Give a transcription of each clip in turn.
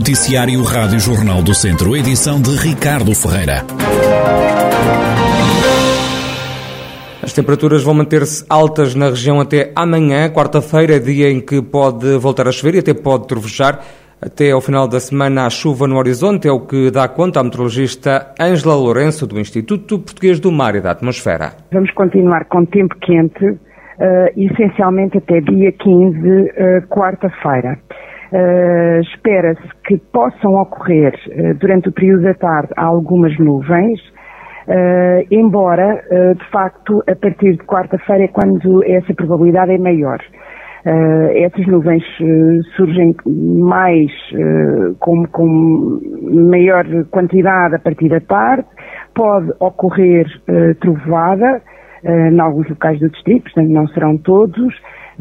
Noticiário Rádio Jornal do Centro, edição de Ricardo Ferreira. As temperaturas vão manter-se altas na região até amanhã, quarta-feira, dia em que pode voltar a chover e até pode trovejar. Até ao final da semana há chuva no horizonte, é o que dá conta a meteorologista Ângela Lourenço, do Instituto Português do Mar e da Atmosfera. Vamos continuar com tempo quente, uh, essencialmente até dia 15, uh, quarta-feira. Uh, Espera-se que possam ocorrer uh, durante o período da tarde algumas nuvens, uh, embora, de facto, a partir de quarta-feira é quando essa probabilidade é maior. essas nuvens surgem mais com, com, maior quantidade a partir da tarde, pode ocorrer trovoada em alguns locais do distrito, portanto não serão todos,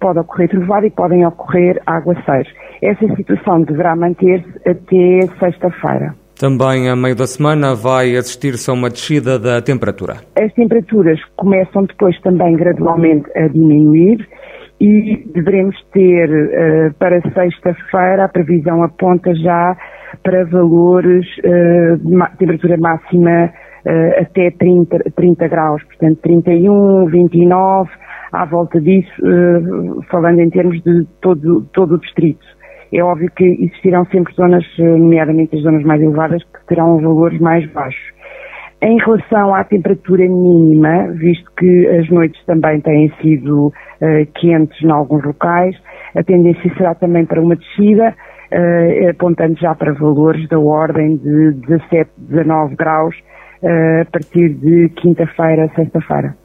pode ocorrer trovoada e podem ocorrer aguaceiros. Essa situação deverá manter-se até sexta-feira. Também a meio da semana vai assistir-se a uma descida da temperatura. As temperaturas começam depois também gradualmente a diminuir e devemos ter uh, para sexta-feira a previsão aponta já para valores de temperatura máxima uh, até 30, 30 graus, portanto 31, 29, à volta disso, falando em termos de todo, todo o distrito. É óbvio que existirão sempre zonas, eh, nomeadamente as zonas mais elevadas, que terão valores mais baixos. Em relação à temperatura mínima, visto que as noites também têm sido uh, quentes em alguns locais, a tendência será também para uma descida, uh, apontando já para valores da ordem de 17, 19 graus uh, a partir de quinta-feira, sexta-feira.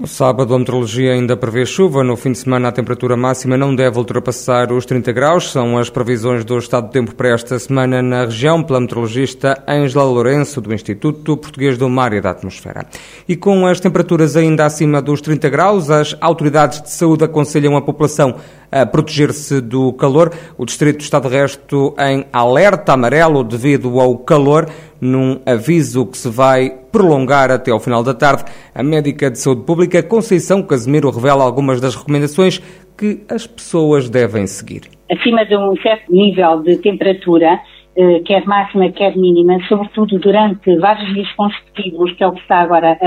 No sábado, a meteorologia ainda prevê chuva. No fim de semana, a temperatura máxima não deve ultrapassar os 30 graus. São as previsões do estado do tempo para esta semana na região, pela meteorologista Ângela Lourenço, do Instituto Português do Mar e da Atmosfera. E com as temperaturas ainda acima dos 30 graus, as autoridades de saúde aconselham a população a proteger-se do calor. O distrito está de resto em alerta amarelo devido ao calor num aviso que se vai prolongar até ao final da tarde. A médica de saúde pública Conceição Casemiro revela algumas das recomendações que as pessoas devem seguir. Acima de um certo nível de temperatura, eh, quer máxima, quer mínima, sobretudo durante vários dias consecutivos, que é o que está agora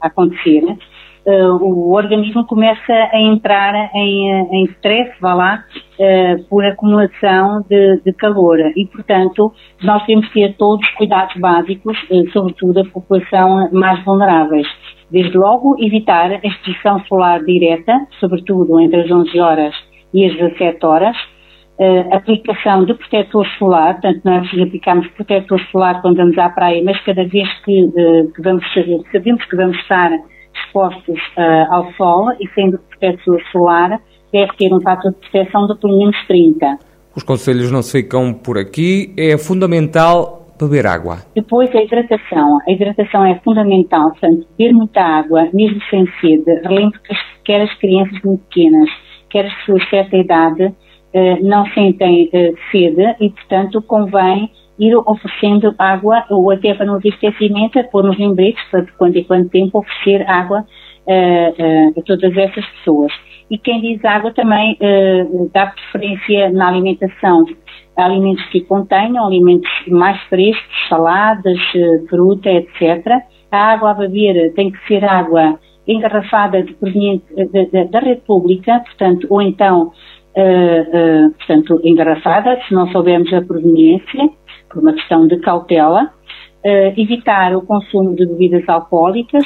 a acontecer, uh, o organismo começa a entrar em, eh, em stress, vá lá, uh, por acumulação de, de, calor. E, portanto, nós temos que ter todos os cuidados básicos, uh, sobretudo a população mais vulneráveis. Desde logo, evitar a exposição solar direta, sobretudo entre as 11 horas e as 17 horas, Uh, aplicação de protetor solar, portanto nós aplicamos protetor solar quando vamos à praia, mas cada vez que, uh, que vamos sabemos que vamos estar expostos uh, ao sol e sendo protetor solar, deve ter um fator de proteção de pelo menos 30. Os conselhos não se ficam por aqui, é fundamental beber água. Depois a hidratação. A hidratação é fundamental, portanto, beber muita água, mesmo sem sede. Relembro que quer as crianças muito pequenas, quer as pessoas de certa idade, uh, não sentem uh, sede e, portanto, convém ir oferecendo água, ou até para não haver esquecimento, pôr nos lembretes, para de quando em quando tempo oferecer água uh, uh, a todas essas pessoas. E quem diz água também uh, dá preferência na alimentação a alimentos que contenham alimentos mais frescos, saladas, fruta, etc. A água a beber tem que ser água engarrafada de proveniente da República, portanto, ou então, portanto, engarrafada, se não soubermos a proveniência, por uma questão de cautela, uh, evitar o consumo de bebidas alcoólicas.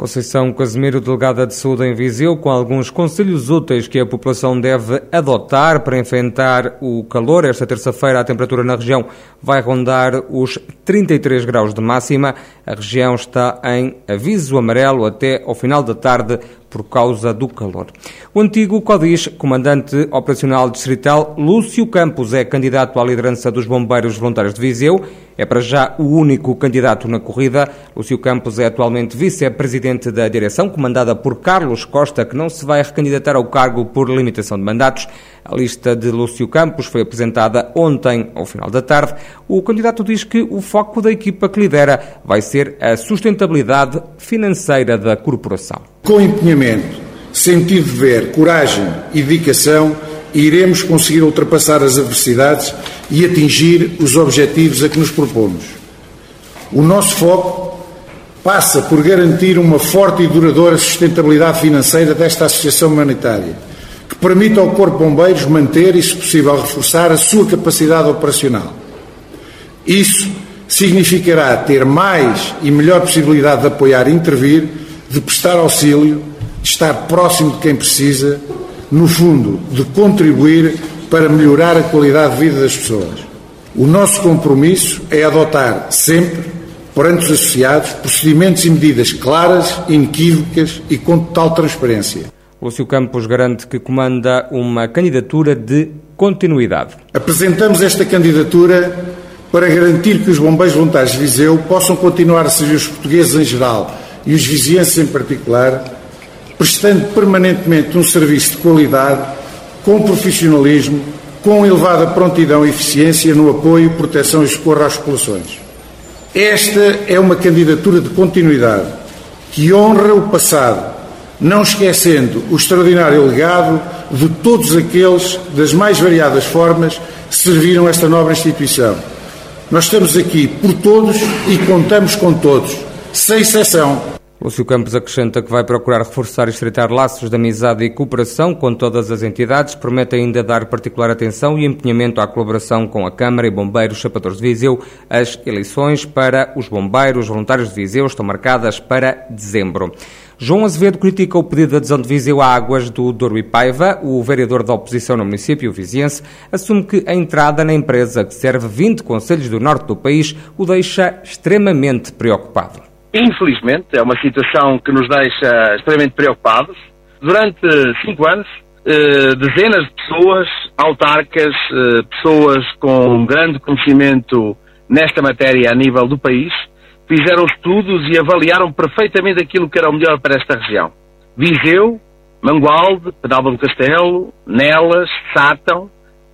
Conceição Casimiro, delegada de saúde em Viseu, com alguns conselhos úteis que a população deve adotar para enfrentar o calor. Esta terça-feira a temperatura na região vai rondar os 33 graus de máxima. A região está em aviso amarelo até ao final da tarde por causa do calor. O antigo CODIS, comandante operacional distrital, Lúcio Campos, é candidato à liderança dos Bombeiros Voluntários de Viseu. É para já o único candidato na corrida. Lúcio Campos é atualmente vice-presidente da direção, comandada por Carlos Costa, que não se vai recandidatar ao cargo por limitação de mandatos. A lista de Lúcio Campos foi apresentada ontem, ao final da tarde. O candidato diz que o foco da equipa que lidera vai ser a sustentabilidade financeira da corporação. Com empenhamento, sentido de ver, coragem e dedicação, iremos conseguir ultrapassar as adversidades e atingir os objetivos a que nos propomos. O nosso foco passa por garantir uma forte e duradoura sustentabilidade financeira desta associação humanitária, que permita ao Corpo de Bombeiros manter e, se possível, reforçar a sua capacidade operacional. Isso significará ter mais e melhor possibilidade de apoiar e intervir, de prestar auxílio, de estar próximo de quem precisa, no fundo, de contribuir para melhorar a qualidade de vida das pessoas. O nosso compromisso é adotar sempre, perante os associados, procedimentos e medidas claras, inequívocas e com total transparência. Lúcio Campos garante que comanda uma candidatura de continuidade. Apresentamos esta candidatura para garantir que os bombeiros voluntários de Viseu possam continuar a servir os portugueses em geral e os vizienses em particular, prestando permanentemente um serviço de qualidade, com profissionalismo, com elevada prontidão e eficiência no apoio, proteção e socorro às populações. Esta é uma candidatura de continuidade que honra o passado, não esquecendo o extraordinário legado de todos aqueles, das mais variadas formas, serviram esta nobre instituição nós estamos aqui por todos e contamos com todos, sem exceção. Lúcio Campos acrescenta que vai procurar reforçar e estreitar laços de amizade e cooperação com todas as entidades, promete ainda dar particular atenção e empenhamento à colaboração com a Câmara e Bombeiros Chapadores de Viseu. As eleições para os bombeiros voluntários de Viseu estão marcadas para dezembro. João Azevedo critica o pedido de adesão de Viseu a águas do Douro e Paiva. O vereador da oposição no município, viziense, assume que a entrada na empresa, que serve 20 conselhos do norte do país, o deixa extremamente preocupado. Infelizmente, é uma situação que nos deixa extremamente preocupados. Durante cinco anos, eh, dezenas de pessoas, autarcas, eh, pessoas com grande conhecimento nesta matéria a nível do país, fizeram estudos e avaliaram perfeitamente aquilo que era o melhor para esta região. Viseu, Mangualde, Penalva do Castelo, Nelas, Sátão,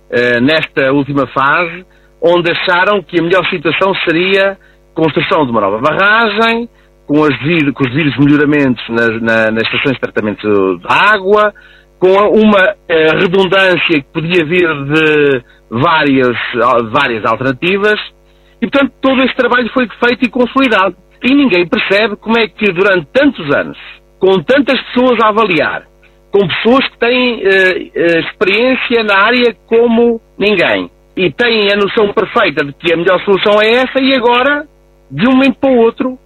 eh, nesta última fase, onde acharam que a melhor situação seria construção de uma nova barragem, com, as, com os devidos melhoramentos nas, na, nas estações de tratamento de água, com uma eh, redundância que podia vir de várias, várias alternativas, e, portanto, todo esse trabalho foi feito e consolidado. E ninguém percebe como é que durante tantos anos, com tantas pessoas a avaliar, com pessoas que têm uh, experiência na área como ninguém, e têm a noção perfeita de que a melhor solução é essa, e agora, de um momento para o outro,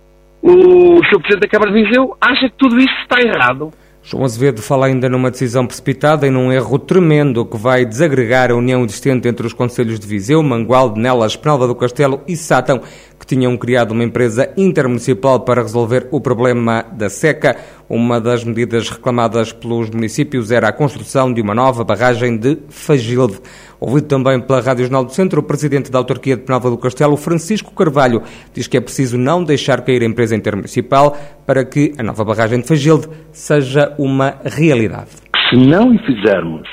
o Sr. Presidente da Câmara de Viseu acha que tudo isso está errado. João Azevedo fala ainda numa decisão precipitada e num erro tremendo que vai desagregar a união existente entre os Conselhos de Viseu, Mangualde, Nelas, Penalva do Castelo e Sátão, que tinham criado uma empresa intermunicipal para resolver o problema da seca. Uma das medidas reclamadas pelos municípios era a construção de uma nova barragem de Fagilde. Ouvido também pela Rádio Jornal do Centro, o presidente da autarquia de Penalva do Castelo, Francisco Carvalho, diz que é preciso não deixar cair a empresa intermunicipal para que a nova barragem de Fagilde seja uma realidade. Se não fizermos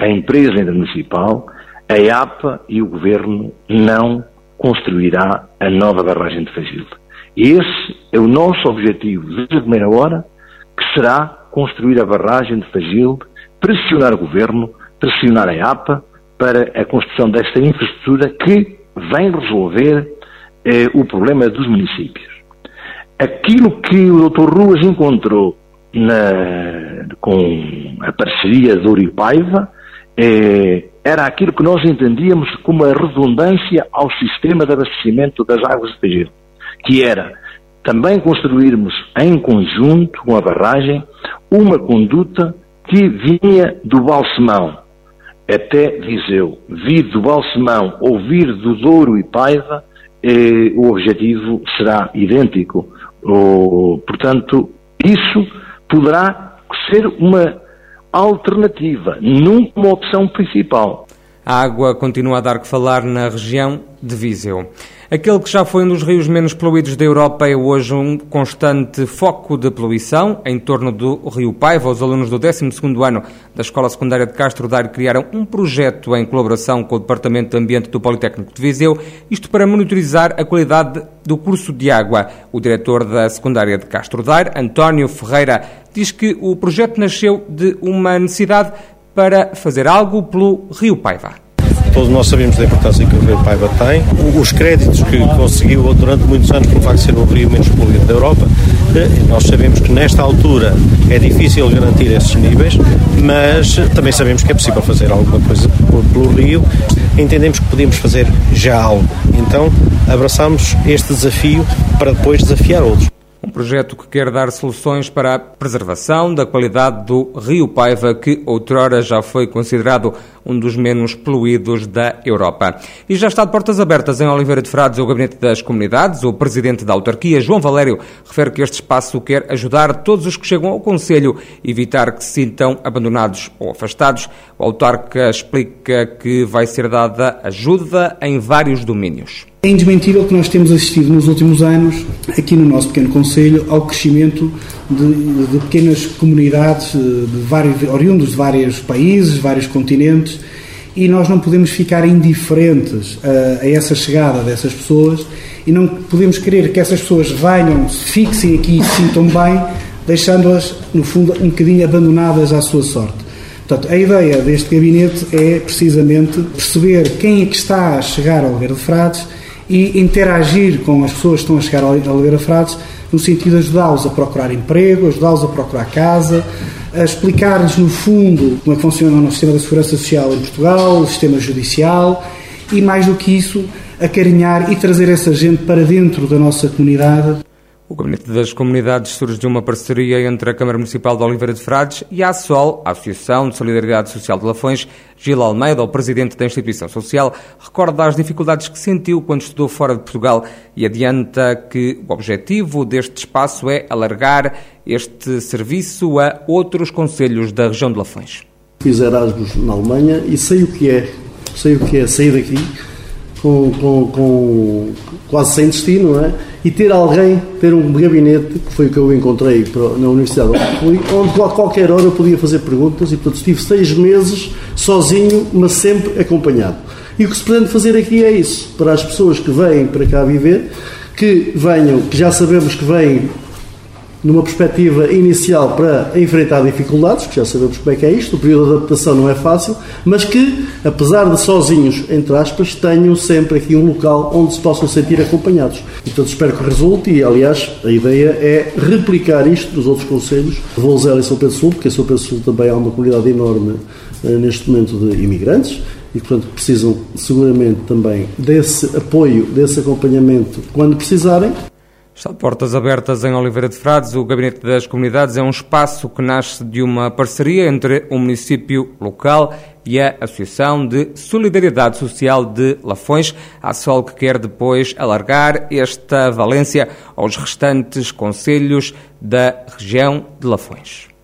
a empresa intermunicipal, a APA e o Governo não construirá a nova barragem de Fagilde. Esse é o nosso objetivo desde a primeira hora, será construir a barragem de Fagilde, pressionar o Governo, pressionar a APA, para a construção desta infraestrutura que vem resolver eh, o problema dos municípios. Aquilo que o Dr. Ruas encontrou na, com a parceria do Uripaiva eh, era aquilo que nós entendíamos como a redundância ao sistema de abastecimento das águas de Pegelo, que era também construirmos em conjunto com a barragem uma conduta que vinha do Balsemão, até Viseu, vir do Balsemão ou vir do Douro e Paiva, eh, o objetivo será idêntico. O, portanto, isso poderá ser uma alternativa, nunca uma opção principal. A água continua a dar que falar na região de Viseu. Aquele que já foi um dos rios menos poluídos da Europa é hoje um constante foco de poluição. Em torno do Rio Paiva, os alunos do 12º ano da Escola Secundária de Castro Daire criaram um projeto em colaboração com o Departamento de Ambiente do Politécnico de Viseu, isto para monitorizar a qualidade do curso de água. O diretor da Secundária de Castro Daire, António Ferreira, diz que o projeto nasceu de uma necessidade para fazer algo pelo Rio Paiva. Todos nós sabemos da importância que o Rio Paiva tem, os créditos que conseguiu durante muitos anos pelo facto de ser o rio menos poluído da Europa. Eh, nós sabemos que nesta altura é difícil garantir esses níveis, mas também sabemos que é possível fazer alguma coisa pelo rio. Entendemos que podemos fazer já algo. Então abraçamos este desafio para depois desafiar outros. Projeto que quer dar soluções para a preservação da qualidade do Rio Paiva, que outrora já foi considerado um dos menos poluídos da Europa. E já está de portas abertas em Oliveira de Frades o Gabinete das Comunidades. O presidente da autarquia, João Valério, refere que este espaço quer ajudar todos os que chegam ao Conselho, evitar que se sintam abandonados ou afastados. O autarca explica que vai ser dada ajuda em vários domínios. É indesmentível que nós temos assistido nos últimos anos, aqui no nosso pequeno Conselho, ao crescimento de, de pequenas comunidades eh, de vários, oriundos de vários países, vários continentes, e nós não podemos ficar indiferentes a, a, essa chegada dessas pessoas e não podemos querer que essas pessoas venham, se fixem aqui e se sintam bem, deixando-as, no fundo, um bocadinho abandonadas à sua sorte. Portanto, a ideia deste gabinete é precisamente perceber quem é que está a chegar ao Oliveira de Frades e interagir com as pessoas que estão a chegar a Oliveira Frades no sentido de ajudá-los a procurar emprego, ajudá-los a procurar casa, a explicar-lhes no fundo como é que funciona o sistema da segurança social em Portugal, o sistema judicial e mais do que isso, acarinhar e trazer essa gente para dentro da nossa comunidade o Gabinete das Comunidades surge de uma parceria entre a Câmara Municipal de Oliveira de Frades e a ASOL, a Associação de Solidariedade Social de Lafões. Gil Almeida, o presidente da instituição social, recorda as dificuldades que sentiu quando estudou fora de Portugal e adianta que o objetivo deste espaço é alargar este serviço a outros conselhos da região de Lafões. Fiz Erasmus na Alemanha e sei o que é, sei o que é sair daqui com, com, com quase sem destino, não é? E ter alguém, ter um gabinete, que foi o que eu encontrei na Universidade onde a qualquer hora eu podia fazer perguntas e, portanto, estive seis meses sozinho, mas sempre acompanhado. E o que se pretende fazer aqui é isso, para as pessoas que vêm para cá viver, que venham, que já sabemos que vêm numa perspectiva inicial para enfrentar dificuldades, que já sabemos como é que é isto, o período de adaptação não é fácil, mas que, apesar de sozinhos, entre aspas, tenham sempre aqui um local onde se possam sentir acompanhados. Portanto, espero que resulte e, aliás, a ideia é replicar isto nos outros conselhos, Volzela e São Pedro Sul, porque em São Pedro Sul também há uma comunidade enorme eh, neste momento de imigrantes, e, portanto, precisam seguramente também desse apoio, desse acompanhamento quando precisarem. Está de portas abertas em Oliveira de Frades. O Gabinete das Comunidades é um espaço que nasce de uma parceria entre o município local e a Associação de Solidariedade Social de Lafões, a SOL que quer depois alargar esta valência aos restantes conselhos da região de Lafões.